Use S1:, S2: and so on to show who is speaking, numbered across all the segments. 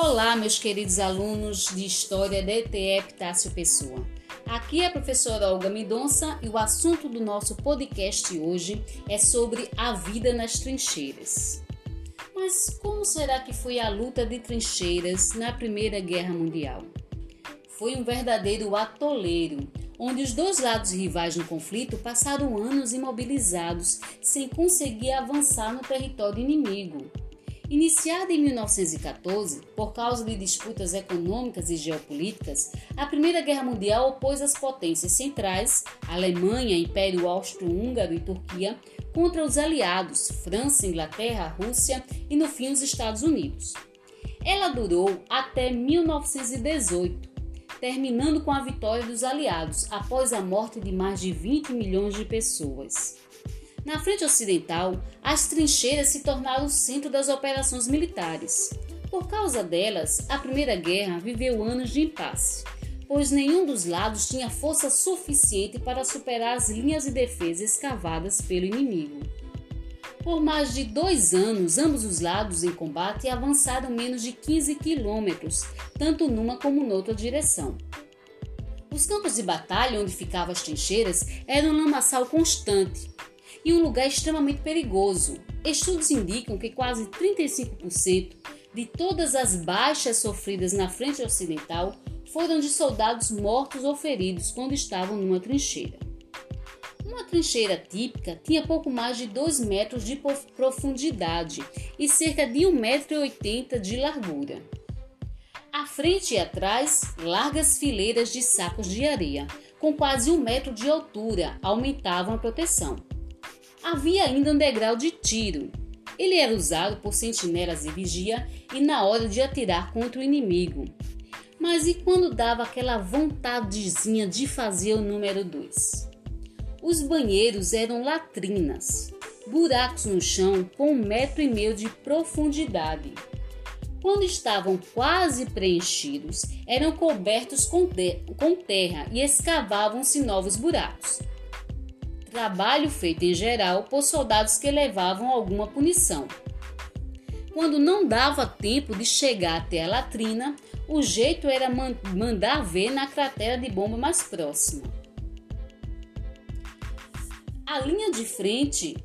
S1: Olá, meus queridos alunos de História da ETE Epitácio Pessoa. Aqui é a professora Olga Mendonça e o assunto do nosso podcast hoje é sobre a vida nas trincheiras. Mas como será que foi a luta de trincheiras na Primeira Guerra Mundial? Foi um verdadeiro atoleiro, onde os dois lados rivais no conflito passaram anos imobilizados sem conseguir avançar no território inimigo. Iniciada em 1914, por causa de disputas econômicas e geopolíticas, a Primeira Guerra Mundial opôs as potências centrais, Alemanha, Império Austro-Húngaro e Turquia, contra os aliados, França, Inglaterra, Rússia e, no fim, os Estados Unidos. Ela durou até 1918, terminando com a vitória dos aliados após a morte de mais de 20 milhões de pessoas. Na frente ocidental, as trincheiras se tornaram o centro das operações militares. Por causa delas, a Primeira Guerra viveu anos de impasse, pois nenhum dos lados tinha força suficiente para superar as linhas de defesa escavadas pelo inimigo. Por mais de dois anos, ambos os lados em combate avançaram menos de 15 quilômetros, tanto numa como noutra direção. Os campos de batalha onde ficavam as trincheiras eram um lamaçal constante, e um lugar extremamente perigoso. Estudos indicam que quase 35% de todas as baixas sofridas na frente ocidental foram de soldados mortos ou feridos quando estavam numa trincheira. Uma trincheira típica tinha pouco mais de 2 metros de profundidade e cerca de 1,80 metro de largura. À frente e atrás, largas fileiras de sacos de areia, com quase um metro de altura, aumentavam a proteção havia ainda um degrau de tiro. Ele era usado por sentinelas de vigia e na hora de atirar contra o inimigo. Mas e quando dava aquela vontadezinha de fazer o número 2? Os banheiros eram latrinas, buracos no chão com um metro e meio de profundidade. Quando estavam quase preenchidos, eram cobertos com, terra e escavavam-se novos buracos trabalho feito em geral por soldados que levavam alguma punição. Quando não dava tempo de chegar até a latrina, o jeito era mandar ver na cratera de bomba mais próxima. A linha de frente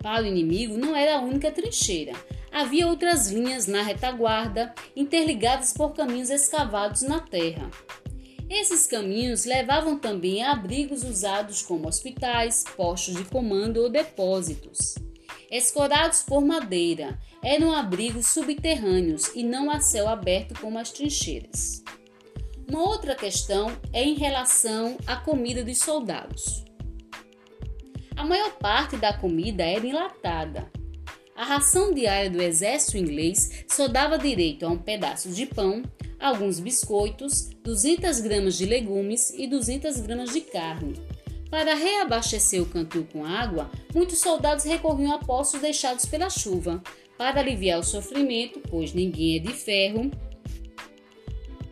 S1: para o inimigo não era a única trincheira. Havia outras linhas na retaguarda, interligadas por caminhos escavados na terra. Esses caminhos levavam também a abrigos usados como hospitais, postos de comando ou depósitos. Escorados por madeira, eram abrigos subterrâneos e não a céu aberto como as trincheiras. Uma outra questão é em relação à comida dos soldados. A maior parte da comida era enlatada. A ração diária do exército inglês só dava direito a um pedaço de pão, alguns biscoitos, 200 gramas de legumes e 200 gramas de carne. Para reabastecer o cantil com água, muitos soldados recorriam a poços deixados pela chuva. Para aliviar o sofrimento, pois ninguém é de ferro,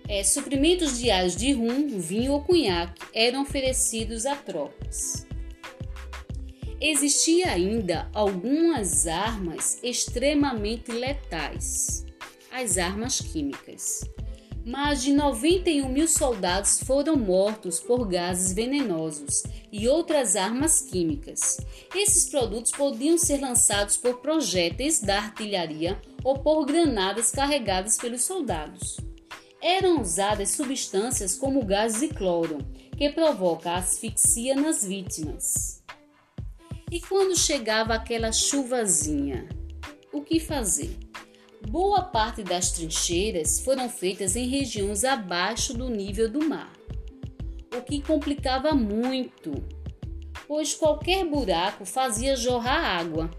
S1: é, suprimentos diários de rum, vinho ou cunhaque eram oferecidos a tropas. Existia ainda algumas armas extremamente letais, as armas químicas mais de 91 mil soldados foram mortos por gases venenosos e outras armas químicas. Esses produtos podiam ser lançados por projéteis da artilharia ou por granadas carregadas pelos soldados. Eram usadas substâncias como gás de cloro, que provoca asfixia nas vítimas. E quando chegava aquela chuvazinha, o que fazer? Boa parte das trincheiras foram feitas em regiões abaixo do nível do mar, o que complicava muito, pois qualquer buraco fazia jorrar água.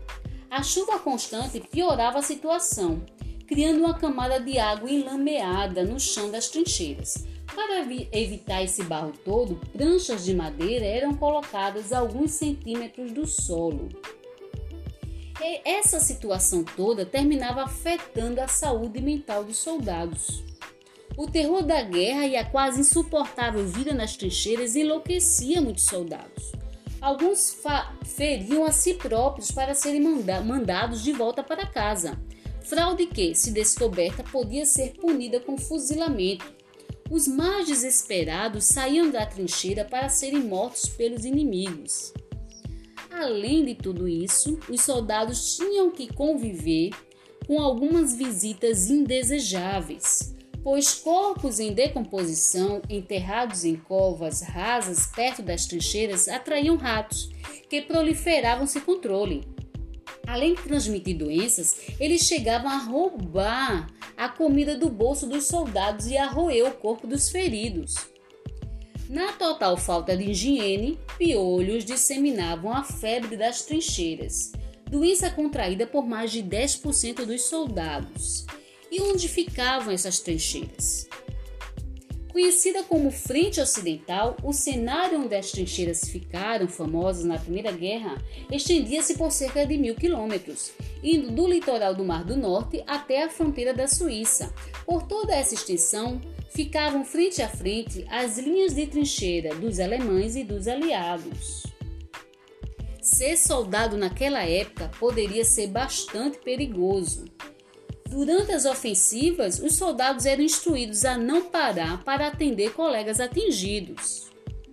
S1: A chuva constante piorava a situação, criando uma camada de água enlameada no chão das trincheiras. Para evitar esse barro todo, pranchas de madeira eram colocadas a alguns centímetros do solo essa situação toda terminava afetando a saúde mental dos soldados. O terror da guerra e a quase insuportável vida nas trincheiras enlouquecia muitos soldados. Alguns feriam a si próprios para serem manda mandados de volta para casa. Fraude que, se descoberta, podia ser punida com fuzilamento. Os mais desesperados saíam da trincheira para serem mortos pelos inimigos. Além de tudo isso, os soldados tinham que conviver com algumas visitas indesejáveis, pois corpos em decomposição enterrados em covas rasas perto das trincheiras atraíam ratos que proliferavam sem controle. Além de transmitir doenças, eles chegavam a roubar a comida do bolso dos soldados e a roer o corpo dos feridos. Na total falta de higiene, piolhos disseminavam a febre das trincheiras, doença contraída por mais de 10% dos soldados. E onde ficavam essas trincheiras? Conhecida como Frente Ocidental, o cenário onde as trincheiras ficaram famosas na Primeira Guerra estendia-se por cerca de mil quilômetros, indo do litoral do Mar do Norte até a fronteira da Suíça. Por toda essa extensão, ficavam frente a frente as linhas de trincheira dos alemães e dos aliados. Ser soldado naquela época poderia ser bastante perigoso. Durante as ofensivas, os soldados eram instruídos a não parar para atender colegas atingidos.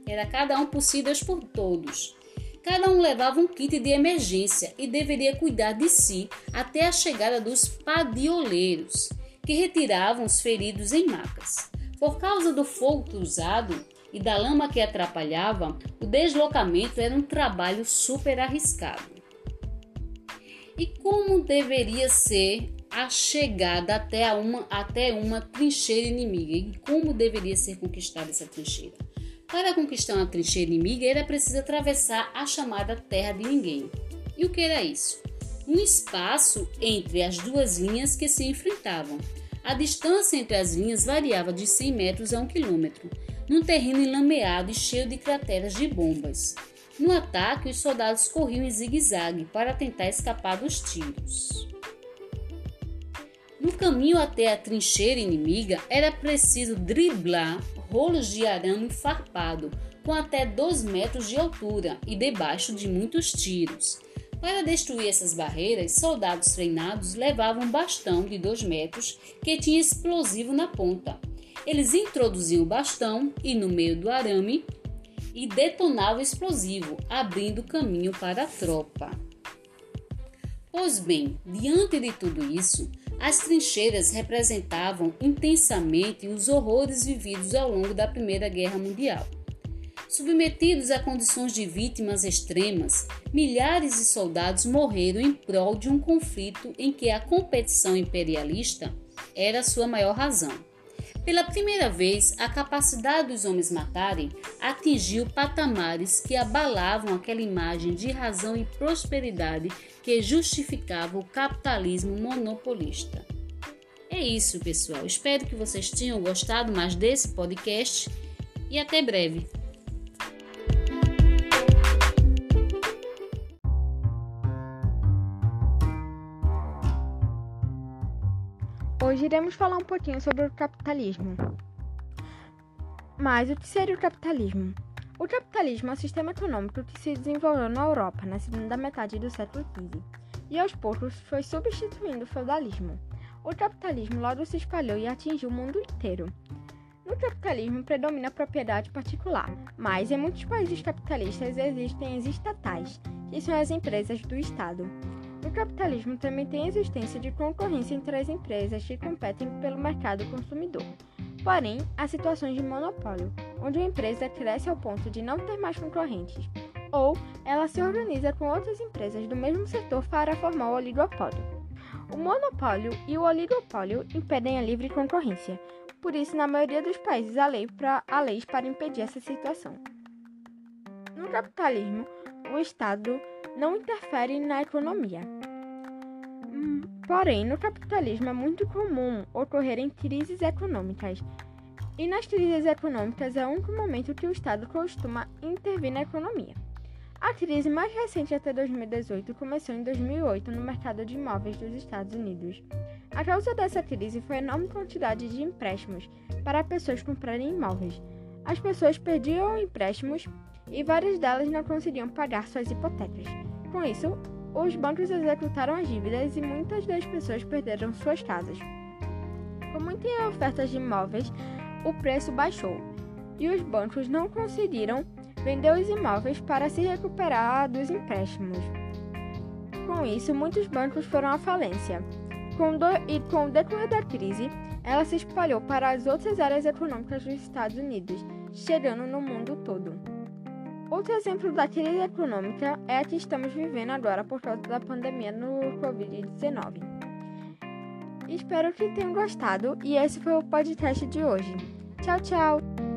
S1: Era cada um por si, Deus por todos. Cada um levava um kit de emergência e deveria cuidar de si até a chegada dos padioleiros, que retiravam os feridos em macas. Por causa do fogo cruzado e da lama que atrapalhava, o deslocamento era um trabalho super arriscado. E como deveria ser a chegada até uma, até uma trincheira inimiga e como deveria ser conquistada essa trincheira. Para conquistar uma trincheira inimiga, era preciso atravessar a chamada Terra de Ninguém. E o que era isso? Um espaço entre as duas linhas que se enfrentavam. A distância entre as linhas variava de 100 metros a 1 quilômetro, num terreno enlameado e cheio de crateras de bombas. No ataque, os soldados corriam em zigue-zague para tentar escapar dos tiros. Caminho até a trincheira inimiga, era preciso driblar rolos de arame farpado com até 2 metros de altura e debaixo de muitos tiros. Para destruir essas barreiras, soldados treinados levavam um bastão de 2 metros que tinha explosivo na ponta. Eles introduziam o bastão e no meio do arame e detonavam o explosivo, abrindo caminho para a tropa. Pois bem, diante de tudo isso, as trincheiras representavam intensamente os horrores vividos ao longo da Primeira Guerra Mundial. Submetidos a condições de vítimas extremas, milhares de soldados morreram em prol de um conflito em que a competição imperialista era sua maior razão. Pela primeira vez, a capacidade dos homens matarem atingiu patamares que abalavam aquela imagem de razão e prosperidade que justificava o capitalismo monopolista. É isso, pessoal. Espero que vocês tenham gostado mais desse podcast e até breve.
S2: Hoje iremos falar um pouquinho sobre o capitalismo. Mas o que seria o capitalismo? O capitalismo é um sistema econômico que se desenvolveu na Europa na segunda metade do século XV e aos poucos foi substituindo o feudalismo. O capitalismo logo se espalhou e atingiu o mundo inteiro. No capitalismo predomina a propriedade particular, mas em muitos países capitalistas existem as estatais, que são as empresas do Estado. No capitalismo também tem a existência de concorrência entre as empresas que competem pelo mercado consumidor. Porém, há situações de monopólio, onde uma empresa cresce ao ponto de não ter mais concorrentes, ou ela se organiza com outras empresas do mesmo setor para formar o oligopólio. O monopólio e o oligopólio impedem a livre concorrência, por isso, na maioria dos países, há, lei pra, há leis para impedir essa situação. No capitalismo, o Estado não interfere na economia. Porém, no capitalismo é muito comum ocorrerem crises econômicas. E nas crises econômicas é o único momento que o Estado costuma intervir na economia. A crise mais recente até 2018 começou em 2008 no mercado de imóveis dos Estados Unidos. A causa dessa crise foi a enorme quantidade de empréstimos para pessoas comprarem imóveis. As pessoas perdiam empréstimos e várias delas não conseguiam pagar suas hipotecas. Com isso, os bancos executaram as dívidas e muitas das pessoas perderam suas casas. Com muitas ofertas de imóveis, o preço baixou e os bancos não conseguiram vender os imóveis para se recuperar dos empréstimos. Com isso, muitos bancos foram à falência. Com do, e com o decorrer da crise, ela se espalhou para as outras áreas econômicas dos Estados Unidos, chegando no mundo todo. Outro exemplo da crise econômica é a que estamos vivendo agora por causa da pandemia no Covid-19. Espero que tenham gostado e esse foi o podcast de hoje. Tchau, tchau!